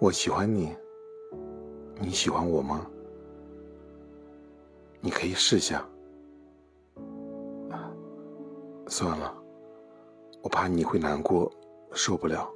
我喜欢你，你喜欢我吗？你可以试下。算了，我怕你会难过，受不了。